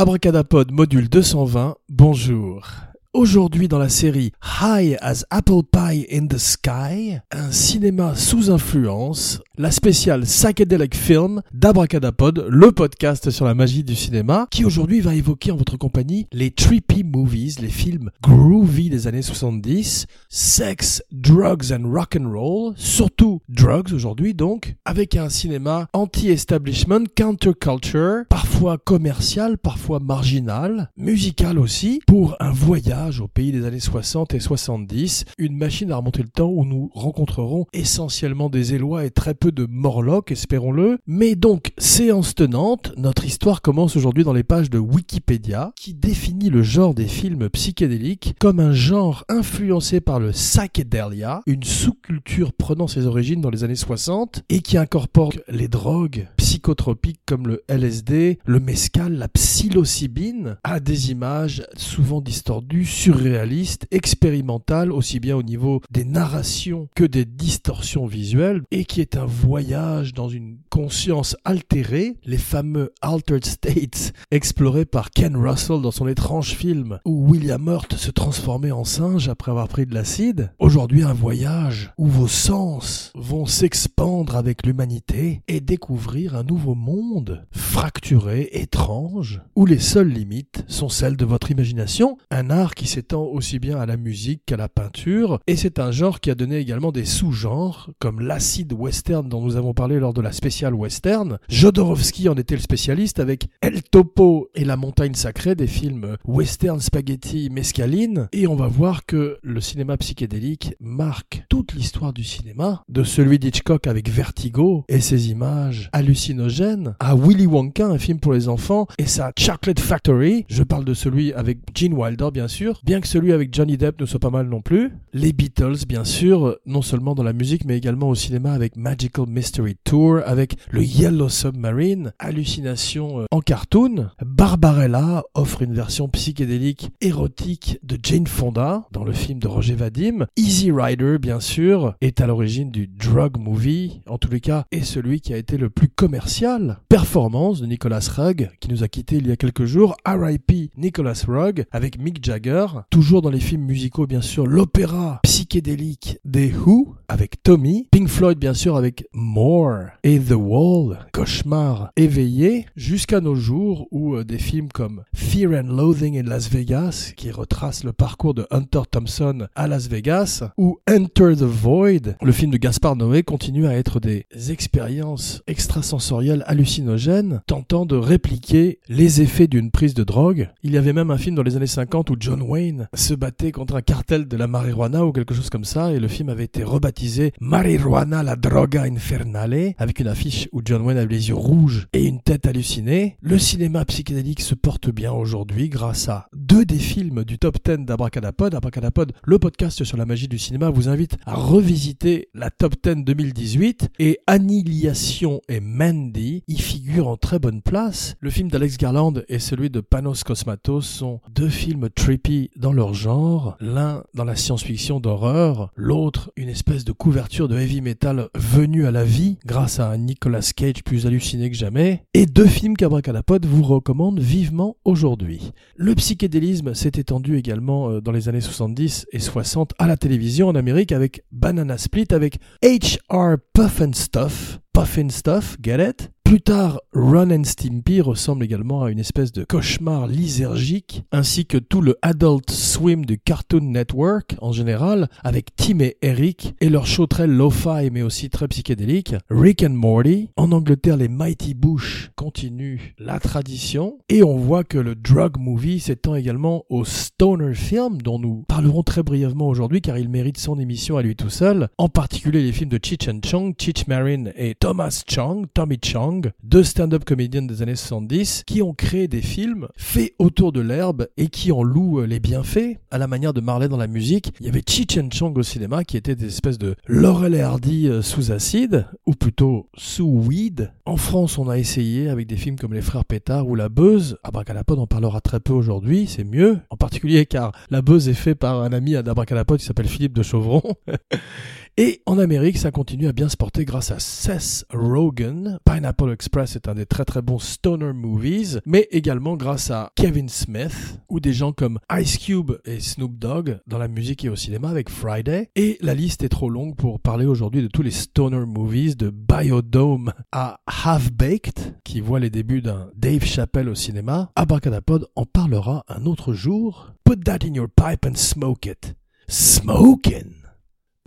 Abracadapod module 220, bonjour. Aujourd'hui dans la série High as Apple Pie in the Sky, un cinéma sous influence, la spéciale Psychedelic Film d'Abracadapod, le podcast sur la magie du cinéma, qui aujourd'hui va évoquer en votre compagnie les trippy movies, les films groovy des années 70, sex, drugs and rock and roll, surtout drugs aujourd'hui donc, avec un cinéma anti-establishment, counterculture, parfois commercial, parfois marginal, musical aussi, pour un voyage au pays des années 60 et 70, une machine à remonter le temps où nous rencontrerons essentiellement des Élois et très peu de Morlocks, espérons-le. Mais donc, séance tenante, notre histoire commence aujourd'hui dans les pages de Wikipédia, qui définit le genre des films psychédéliques comme un genre influencé par le psychedelia, une sous-culture prenant ses origines dans les années 60 et qui incorpore les drogues psychotropiques comme le LSD, le mescal, la psilocybine, à des images souvent distordues, surréaliste, expérimental, aussi bien au niveau des narrations que des distorsions visuelles, et qui est un voyage dans une conscience altérée, les fameux Altered States explorés par Ken Russell dans son étrange film où William Hurt se transformait en singe après avoir pris de l'acide. Aujourd'hui un voyage où vos sens vont s'expandre avec l'humanité et découvrir un nouveau monde fracturé, étrange, où les seules limites sont celles de votre imagination, un art qui s'étend aussi bien à la musique qu'à la peinture, et c'est un genre qui a donné également des sous-genres, comme l'acide western dont nous avons parlé lors de la spéciale western. Jodorowsky en était le spécialiste avec El Topo et la montagne sacrée des films western spaghetti mescaline, et on va voir que le cinéma psychédélique marque toute l'histoire du cinéma, de celui d'Hitchcock avec Vertigo et ses images hallucinogènes, à Willy Wonka, un film pour les enfants, et sa Chocolate Factory, je parle de celui avec Gene Wilder bien sûr, bien que celui avec Johnny Depp ne soit pas mal non plus. Les Beatles, bien sûr, non seulement dans la musique, mais également au cinéma avec Mystery Tour, avec le Yellow Submarine, hallucination euh, en cartoon. Barbarella offre une version psychédélique érotique de Jane Fonda dans le film de Roger Vadim. Easy Rider, bien sûr, est à l'origine du drug movie, en tous les cas, est celui qui a été le plus commercial. Performance de Nicolas Rugg, qui nous a quitté il y a quelques jours. R.I.P. Nicolas Rugg, avec Mick Jagger toujours dans les films musicaux bien sûr, l'opéra psychédélique des Who avec Tommy, Pink Floyd bien sûr avec More et The Wall, cauchemar éveillé, jusqu'à nos jours où euh, des films comme Fear and Loathing in Las Vegas, qui retrace le parcours de Hunter Thompson à Las Vegas, ou Enter the Void, le film de Gaspard Noé, continue à être des expériences extrasensorielles hallucinogènes, tentant de répliquer les effets d'une prise de drogue. Il y avait même un film dans les années 50 où John Wayne se battait contre un cartel de la marijuana ou quelque chose comme ça, et le film avait été rebaptisé Marijuana la droga infernale, avec une affiche où John Wayne avait les yeux rouges et une tête hallucinée. Le cinéma psychédélique se porte bien aujourd'hui grâce à deux des films du top 10 d'Abracadapod. Abracadapod, le podcast sur la magie du cinéma, vous invite à revisiter la top 10 2018 et Annihilation et Mandy y figurent en très bonne place. Le film d'Alex Garland et celui de Panos Cosmatos sont deux films trippy dans leur genre, l'un dans la science-fiction d'horreur, l'autre une espèce de couverture de heavy metal venue à la vie grâce à un Nicolas Cage plus halluciné que jamais, et deux films qu'Abracadapod vous recommande vivement aujourd'hui. Le psychédélisme s'est étendu également euh, dans les années 70 et 60 à la télévision en Amérique avec Banana Split, avec H.R. Puff and Stuff, Puffin Stuff, get it? Plus tard, Run and Stimpy ressemble également à une espèce de cauchemar lysergique, ainsi que tout le Adult Swim du Cartoon Network en général, avec Tim et Eric et leur show très lo-fi mais aussi très psychédélique, Rick and Morty. En Angleterre, les Mighty Bush continuent la tradition, et on voit que le drug movie s'étend également au stoner film, dont nous parlerons très brièvement aujourd'hui car il mérite son émission à lui tout seul, en particulier les films de Cheech and Chong, Cheech Marin et Thomas Chong, Tommy Chong, deux stand-up comédiennes des années 70, qui ont créé des films faits autour de l'herbe et qui en louent les bienfaits, à la manière de Marley dans la musique. Il y avait Cheech and Chong au cinéma, qui était des espèces de Laurel et Hardy euh, sous acide, ou plutôt sous weed. En France, on a essayé avec des films comme Les Frères Pétard ou La Beuse. Abracadapod en parlera très peu aujourd'hui, c'est mieux. En particulier car La Beuse est fait par un ami à d'Abracadapod qui s'appelle Philippe de Chauvron. Et en Amérique, ça continue à bien se porter grâce à Seth Rogen. Pineapple Express est un des très très bons stoner movies, mais également grâce à Kevin Smith ou des gens comme Ice Cube et Snoop Dogg dans la musique et au cinéma avec Friday. Et la liste est trop longue pour parler aujourd'hui de tous les stoner movies de Biodome à Half Baked qui voit les débuts d'un Dave Chappelle au cinéma. Abracadapod en parlera un autre jour. Put that in your pipe and smoke it. Smoking!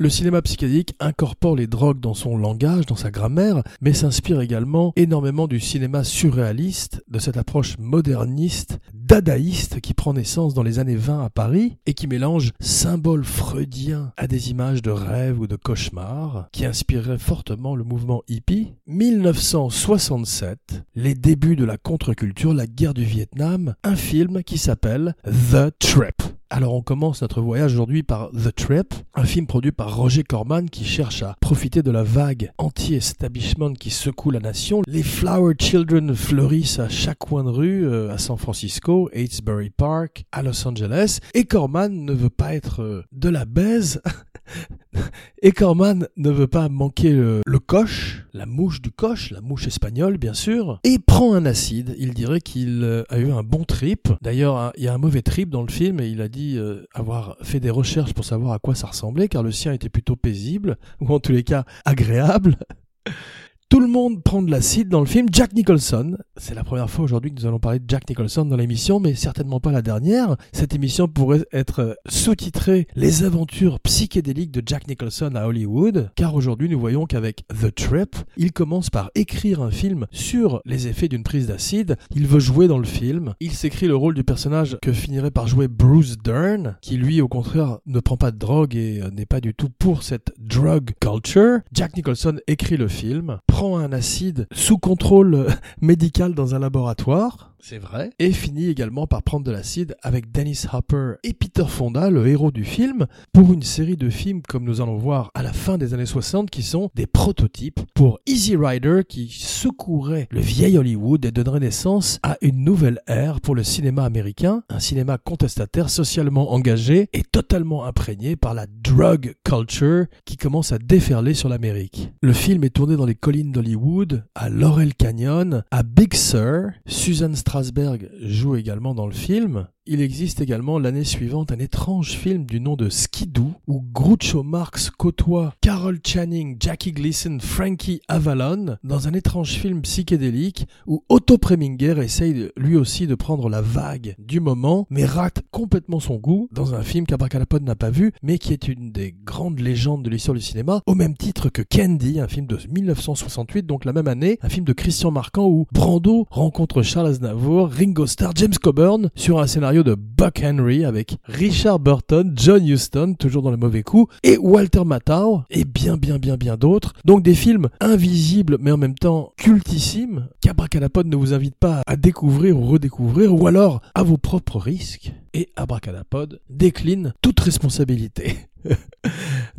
Le cinéma psychédélique incorpore les drogues dans son langage, dans sa grammaire, mais s'inspire également énormément du cinéma surréaliste, de cette approche moderniste, dadaïste qui prend naissance dans les années 20 à Paris et qui mélange symboles freudiens à des images de rêves ou de cauchemars, qui inspirerait fortement le mouvement hippie. 1967, les débuts de la contre-culture, la guerre du Vietnam, un film qui s'appelle The Trip. Alors on commence notre voyage aujourd'hui par The Trip, un film produit par Roger Corman qui cherche à profiter de la vague anti-establishment qui secoue la nation. Les Flower Children fleurissent à chaque coin de rue, euh, à San Francisco, Hatesbury Park, à Los Angeles, et Corman ne veut pas être euh, de la baise. Et Corman ne veut pas manquer le, coche, la mouche du coche, la mouche espagnole bien sûr, et prend un acide. Il dirait qu'il euh, a eu un bon trip. D'ailleurs, il y a un mauvais trip dans le film et il a dit euh, avoir fait des recherches pour savoir à quoi ça ressemblait, car le sien était plutôt paisible, ou en tous les cas agréable. Tout le monde prend de l'acide dans le film. Jack Nicholson, c'est la première fois aujourd'hui que nous allons parler de Jack Nicholson dans l'émission, mais certainement pas la dernière. Cette émission pourrait être sous-titrée Les aventures psychédéliques de Jack Nicholson à Hollywood, car aujourd'hui nous voyons qu'avec The Trip, il commence par écrire un film sur les effets d'une prise d'acide. Il veut jouer dans le film. Il s'écrit le rôle du personnage que finirait par jouer Bruce Dern, qui lui au contraire ne prend pas de drogue et n'est pas du tout pour cette drug culture. Jack Nicholson écrit le film, un acide sous contrôle médical dans un laboratoire c'est vrai, et finit également par prendre de l'acide avec Dennis Hopper et Peter Fonda, le héros du film, pour une série de films comme nous allons voir à la fin des années 60 qui sont des prototypes pour Easy Rider qui secourait le vieil Hollywood et donnerait naissance à une nouvelle ère pour le cinéma américain, un cinéma contestataire socialement engagé et totalement imprégné par la drug culture qui commence à déferler sur l'Amérique. Le film est tourné dans les collines d'Hollywood, à Laurel Canyon, à Big Sur, Susan Strasberg joue également dans le film. Il existe également l'année suivante un étrange film du nom de Skidoo où Groucho Marx côtoie Carol Channing, Jackie Gleason, Frankie Avalon dans un étrange film psychédélique où Otto Preminger essaye lui aussi de prendre la vague du moment mais rate complètement son goût dans un film qu'Abracadapod n'a pas vu mais qui est une des grandes légendes de l'histoire du cinéma au même titre que Candy, un film de 1968 donc la même année, un film de Christian Marquand où Brando rencontre Charles Aznavour, Ringo Starr, James Coburn sur un scénario de Buck Henry avec Richard Burton, John Huston, toujours dans le mauvais coup, et Walter Matthau, et bien bien bien bien d'autres. Donc des films invisibles mais en même temps cultissimes qu'Abracadapod ne vous invite pas à découvrir ou redécouvrir, ou alors à vos propres risques. Et Abracadapod décline toute responsabilité.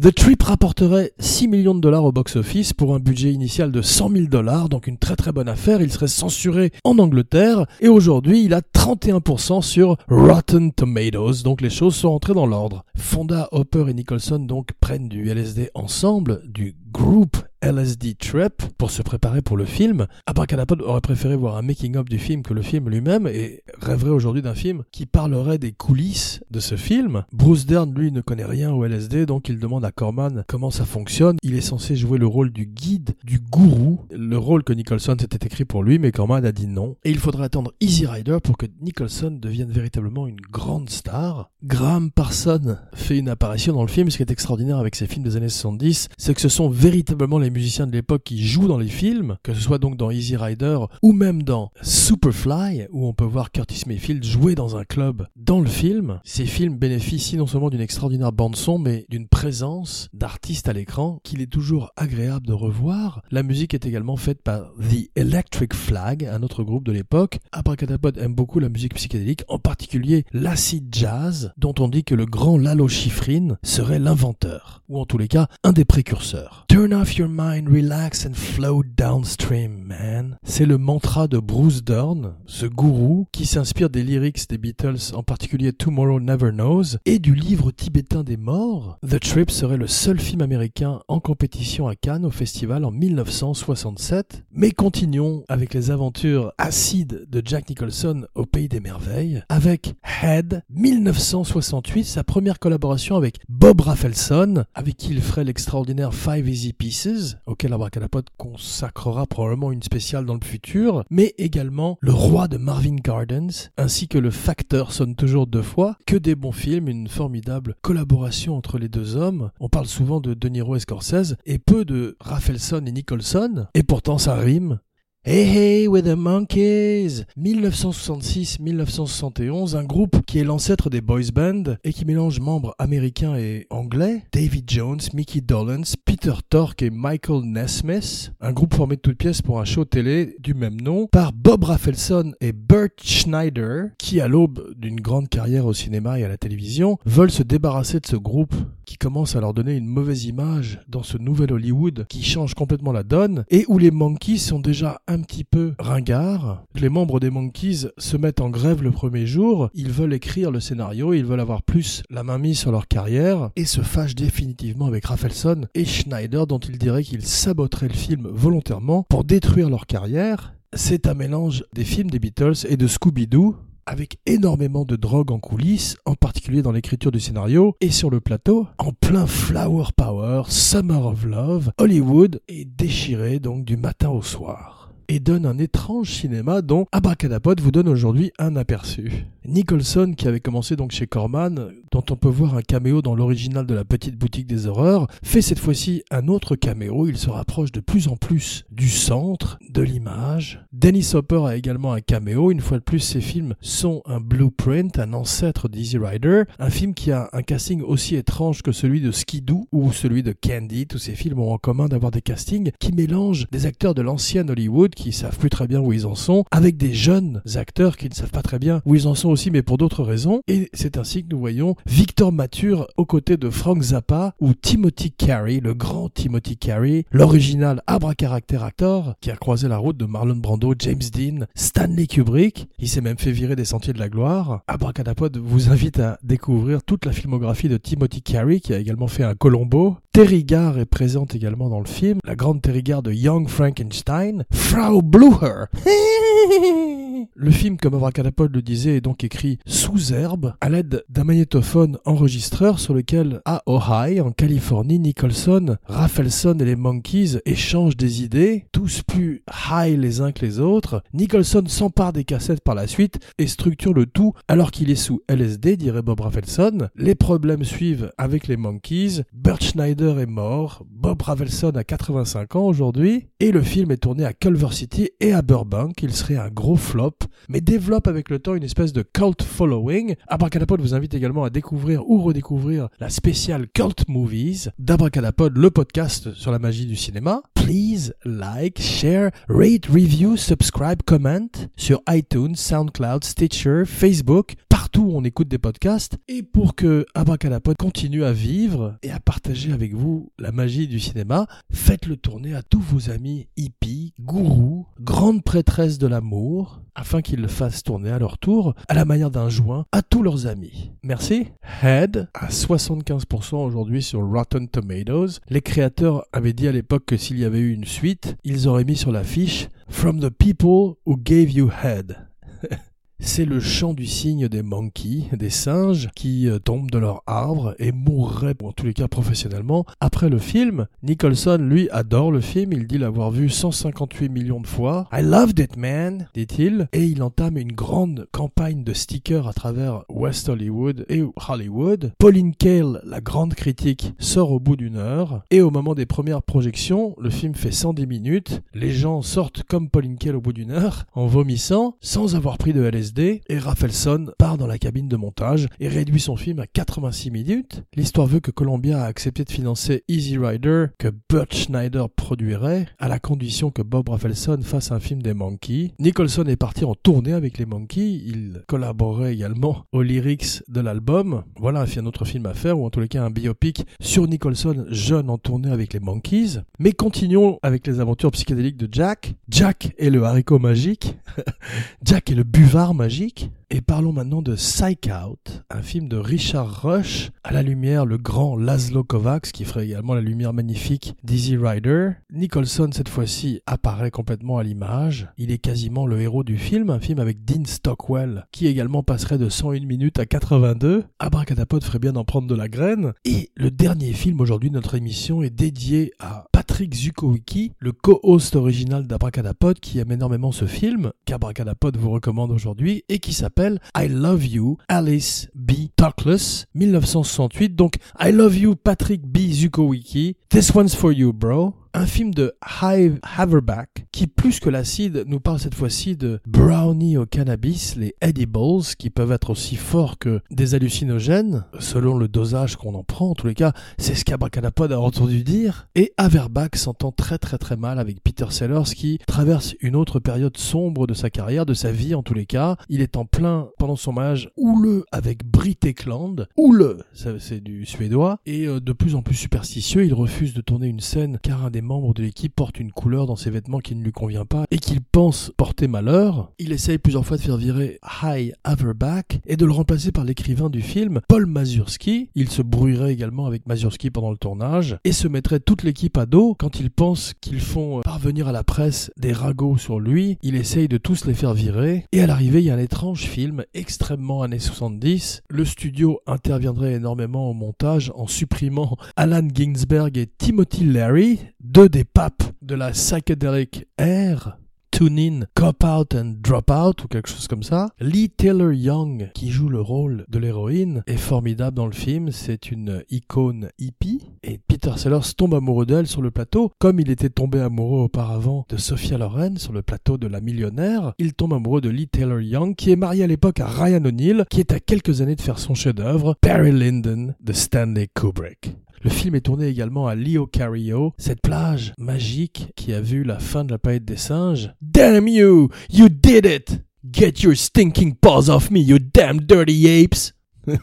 The Trip rapporterait 6 millions de dollars au box-office pour un budget initial de 100 000 dollars, donc une très très bonne affaire. Il serait censuré en Angleterre et aujourd'hui il a 31% sur Rotten Tomatoes, donc les choses sont entrées dans l'ordre. Fonda, Hopper et Nicholson donc prennent du LSD ensemble, du group LSD Trip pour se préparer pour le film. Abracadapod aurait préféré voir un making-of du film que le film lui-même et rêverait aujourd'hui d'un film qui parlerait des coulisses de ce film. Bruce Dern, lui, ne connaît rien au LSD, donc il demande à Corman comment ça fonctionne. Il est censé jouer le rôle du guide, du gourou, le rôle que Nicholson s'était écrit pour lui, mais Corman a dit non. Et il faudrait attendre Easy Rider pour que Nicholson devienne véritablement une grande star. Graham Parson fait une apparition dans le film. Ce qui est extraordinaire avec ces films des années 70, c'est que ce sont véritablement les musiciens de l'époque qui jouent dans les films, que ce soit donc dans Easy Rider ou même dans Superfly, où on peut voir Curtis Mayfield jouer dans un club dans le film. Ces films bénéficient non seulement d'une extraordinaire bande son, mais d'une présence d'artistes à l'écran qu'il est toujours agréable de revoir. La musique est également faite par The Electric Flag, un autre groupe de l'époque. Abracadapod aime beaucoup la musique psychédélique, en particulier l'acid jazz, dont on dit que le grand Lalo Schifrin serait l'inventeur, ou en tous les cas un des précurseurs. Turn off your relax and float downstream, man. C'est le mantra de Bruce Dern, ce gourou qui s'inspire des lyrics des Beatles, en particulier Tomorrow Never Knows, et du livre tibétain des morts. The Trip serait le seul film américain en compétition à Cannes au festival en 1967. Mais continuons avec les aventures acides de Jack Nicholson au Pays des Merveilles, avec Head, 1968, sa première collaboration avec Bob Rafelson, avec qui il ferait l'extraordinaire Five Easy Pieces, auquel Abracadapod consacrera probablement une spéciale dans le futur, mais également Le Roi de Marvin Gardens, ainsi que Le Facteur sonne toujours deux fois, que des bons films, une formidable collaboration entre les deux hommes. On parle souvent de De Niro et Scorsese, et peu de Rafelson et Nicholson, et pourtant ça rime. Hey Hey with the Monkeys 1966-1971, un groupe qui est l'ancêtre des boys band et qui mélange membres américains et anglais, David Jones, Mickey Dolenz, Peter Tork et Michael Nesmith, un groupe formé de toutes pièces pour un show télé du même nom, par Bob Rafelson et Bert Schneider, qui à l'aube d'une grande carrière au cinéma et à la télévision, veulent se débarrasser de ce groupe qui commence à leur donner une mauvaise image dans ce nouvel Hollywood qui change complètement la donne et où les Monkeys sont déjà un petit peu ringards. Les membres des Monkeys se mettent en grève le premier jour, ils veulent écrire le scénario, ils veulent avoir plus la main mise sur leur carrière et se fâchent définitivement avec Rafelson et Schneider dont ils diraient qu'ils saboteraient le film volontairement pour détruire leur carrière. C'est un mélange des films des Beatles et de Scooby-Doo, avec énormément de drogue en coulisses, en particulier dans l'écriture du scénario et sur le plateau, en plein flower power, summer of love, Hollywood est déchiré donc du matin au soir et donne un étrange cinéma dont Abracadapod vous donne aujourd'hui un aperçu. Nicholson, qui avait commencé donc chez Corman, dont on peut voir un caméo dans l'original de la petite boutique des horreurs, fait cette fois-ci un autre caméo. Il se rapproche de plus en plus du centre, de l'image. Dennis Hopper a également un caméo. Une fois de plus, ces films sont un blueprint, un ancêtre d'Easy Rider, un film qui a un casting aussi étrange que celui de Skidoo ou celui de Candy. Tous ces films ont en commun d'avoir des castings qui mélangent des acteurs de l'ancienne Hollywood qui savent plus très bien où ils en sont, avec des jeunes acteurs qui ne savent pas très bien où ils en sont aussi, mais pour d'autres raisons. Et c'est ainsi que nous voyons Victor Mature aux côtés de Frank Zappa ou Timothy Carey, le grand Timothy Carey, l'original abracadabra actor qui a croisé la route de Marlon Brando, James Dean, Stanley Kubrick. Il s'est même fait virer des sentiers de la gloire. Abracadapod vous invite à découvrir toute la filmographie de Timothy Carey qui a également fait un Colombo. Terry Garr est présente également dans le film, la grande Terry Garr de Young Frankenstein. Frau Blucher Le film, comme Abracadapod le disait, est donc écrit sous herbe à l'aide d'un magnétophone enregistreur sur lequel, à Ohio, en Californie, Nicholson, Rafelson et les Monkeys échangent des idées, tous plus high les uns que les autres. Nicholson s'empare des cassettes par la suite et structure le tout alors qu'il est sous LSD, dirait Bob Rafelson. Les problèmes suivent avec les Monkeys. Bert Schneider est mort, Bob Rafelson a 85 ans aujourd'hui, et le film est tourné à Culver City et à Burbank. Il serait un gros flop, mais développe avec le temps une espèce de cult following. Abracadapod vous invite également à découvrir ou redécouvrir la spéciale Cult Movies d'Abracadapod, le podcast sur la magie du cinéma. Please like, share, rate, review, subscribe, comment sur iTunes, SoundCloud, Stitcher, Facebook, partout où on écoute des podcasts. Et pour que Abracadapod continue à vivre et à partager avec vous la magie du cinéma, faites-le tourner à tous vos amis hippies, gourous, grandes prêtresses de l'amour, afin qu'ils le fassent tourner à leur tour, à la manière d'un joint, à tous leurs amis. Merci. Head à 75% aujourd'hui sur Rotten Tomatoes. Les créateurs avaient dit à l'époque que s'il y avait eu une suite, ils auraient mis sur l'affiche From the people who gave you head. C'est le chant du cygne des monkeys, des singes, qui euh, tombent de leur arbre et mourraient, en tous les cas professionnellement, après le film. Nicholson, lui, adore le film, il dit l'avoir vu 158 millions de fois. I loved it, man, dit-il, et il entame une grande campagne de stickers à travers West Hollywood et Hollywood. Pauline Kael, la grande critique, sort au bout d'une heure, et au moment des premières projections, le film fait 110 minutes, les gens sortent comme Pauline Kael au bout d'une heure, en vomissant, sans avoir pris de LSD et Rafelson part dans la cabine de montage et réduit son film à 86 minutes. L'histoire veut que Columbia a accepté de financer Easy Rider, que Burt Schneider introduirait à la condition que Bob Rafelson fasse un film des Monkeys. Nicholson est parti en tournée avec les Monkeys, il collaborait également aux lyrics de l'album. Voilà un autre film à faire, ou en tous les cas un biopic sur Nicholson jeune en tournée avec les Monkeys. Mais continuons avec les aventures psychédéliques de Jack. Jack est le haricot magique. Jack est le buvard magique. Et parlons maintenant de Psych Out, un film de Richard Rush, à la lumière le grand Laszlo Kovacs, qui ferait également la lumière magnifique d'Easy Rider. Nicholson, cette fois-ci, apparaît complètement à l'image. Il est quasiment le héros du film, un film avec Dean Stockwell, qui également passerait de 101 minutes à 82. Abracadapod ferait bien d'en prendre de la graine. Et le dernier film aujourd'hui de notre émission est dédié à Patrick Zukowicki, le co-host original d'Abracadapod, qui aime énormément ce film, qu'Abracadapod vous recommande aujourd'hui, et qui s'appelle I Love You, Alice B. Talkless, 1968. Donc, I Love You, Patrick B. Zukowicki. This one's for you, bro un film de Hive Haverback qui, plus que l'acide, nous parle cette fois-ci de brownie au cannabis, les edibles, qui peuvent être aussi forts que des hallucinogènes, selon le dosage qu'on en prend. En tous les cas, c'est ce qu'Abracadapod a entendu dire. Et Haverback s'entend très très très mal avec Peter Sellers qui traverse une autre période sombre de sa carrière, de sa vie en tous les cas. Il est en plein, pendant son mariage, houleux avec Britt Ekland. Houleux, c'est du suédois. Et euh, de plus en plus superstitieux, il refuse de tourner une scène car un des membres de l'équipe porte une couleur dans ses vêtements qui ne lui convient pas et qu'il pense porter malheur. Il essaye plusieurs fois de faire virer High Haverback et de le remplacer par l'écrivain du film, Paul Mazurski. Il se brouillerait également avec Mazurski pendant le tournage et se mettrait toute l'équipe à dos quand il pense qu'ils font parvenir à la presse des ragots sur lui. Il essaye de tous les faire virer et à l'arrivée il y a un étrange film extrêmement années 70. Le studio interviendrait énormément au montage en supprimant Alan Ginsberg et Timothy Leary, deux des papes de la psychedelic air, Tune In, Cop Out and Drop Out ou quelque chose comme ça. Lee Taylor Young, qui joue le rôle de l'héroïne, est formidable dans le film. C'est une icône hippie. Et Peter Sellers tombe amoureux d'elle sur le plateau. Comme il était tombé amoureux auparavant de Sophia Loren sur le plateau de La Millionnaire, il tombe amoureux de Lee Taylor Young, qui est marié à l'époque à Ryan O'Neill, qui est à quelques années de faire son chef-d'œuvre, Barry Lyndon de Stanley Kubrick. Le film est tourné également à Leo Cario, cette plage magique qui a vu la fin de la palette des singes. Damn you! You did it! Get your stinking paws off me, you damn dirty apes!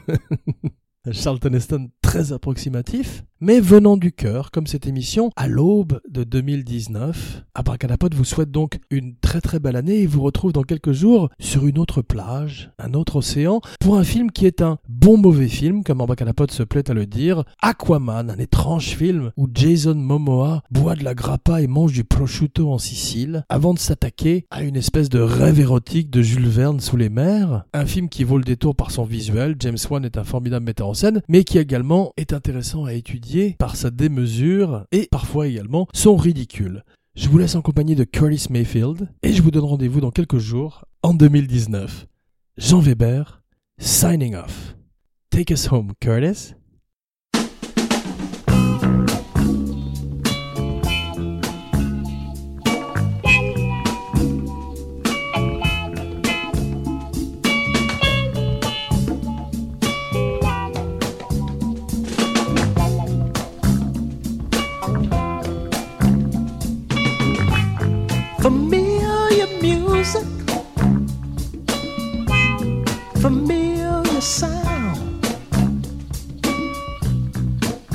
Charlton Heston très approximatif, mais venant du cœur, comme cette émission, à l'aube de 2019. Abracadapod vous souhaite donc une très très belle année et vous retrouve dans quelques jours sur une autre plage, un autre océan, pour un film qui est un bon mauvais film, comme Abracadapod se plaît à le dire, Aquaman, un étrange film où Jason Momoa boit de la grappa et mange du prosciutto en Sicile, avant de s'attaquer à une espèce de rêve érotique de Jules Verne sous les mers. Un film qui vaut le détour par son visuel, James Wan est un formidable metteur en scène, mais qui également est intéressant à étudier par sa démesure et parfois également son ridicule. Je vous laisse en compagnie de Curtis Mayfield et je vous donne rendez-vous dans quelques jours en 2019. Jean Weber, signing off. Take us home, Curtis.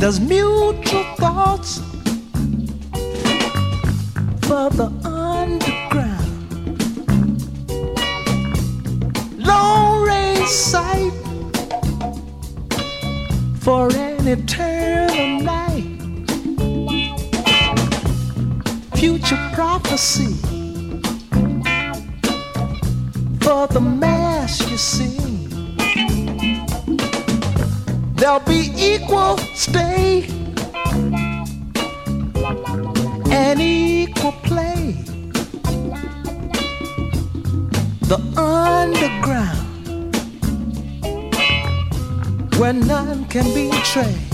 There's mutual thoughts for the underground. Long range sight for an eternal night future prophecy for the mass you see. There'll be equal stay and equal play. The underground where none can betray. As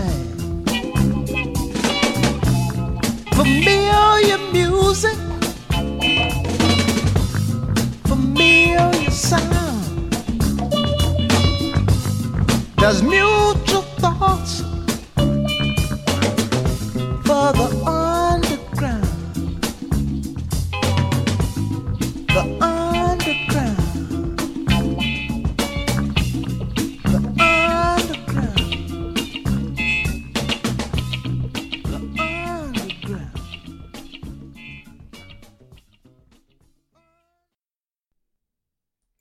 time.